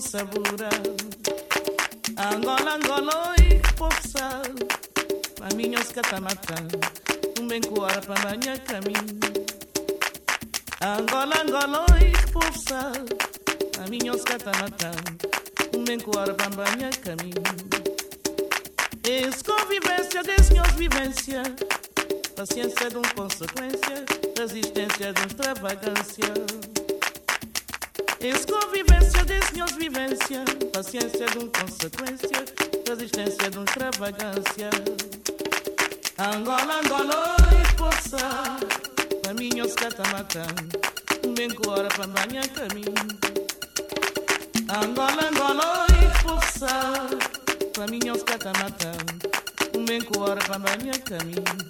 sabura Angola, Angola, oi, popsa. A minha os catamata Um bem coara para manhã caminho Angola, Angola, oi, popsa. A minha os catamata Um bem coara para manhã caminho Esse convivência meus vivência Paciência de um consequência Resistência de extravagância paciência de um consequência, resistência de um extravagância. Angola, Angola, e poça Caminhos catamatã Bem que hora para banhar caminho. Angola, Angola, e poça Caminhos catamatã Bem que hora para banhar caminho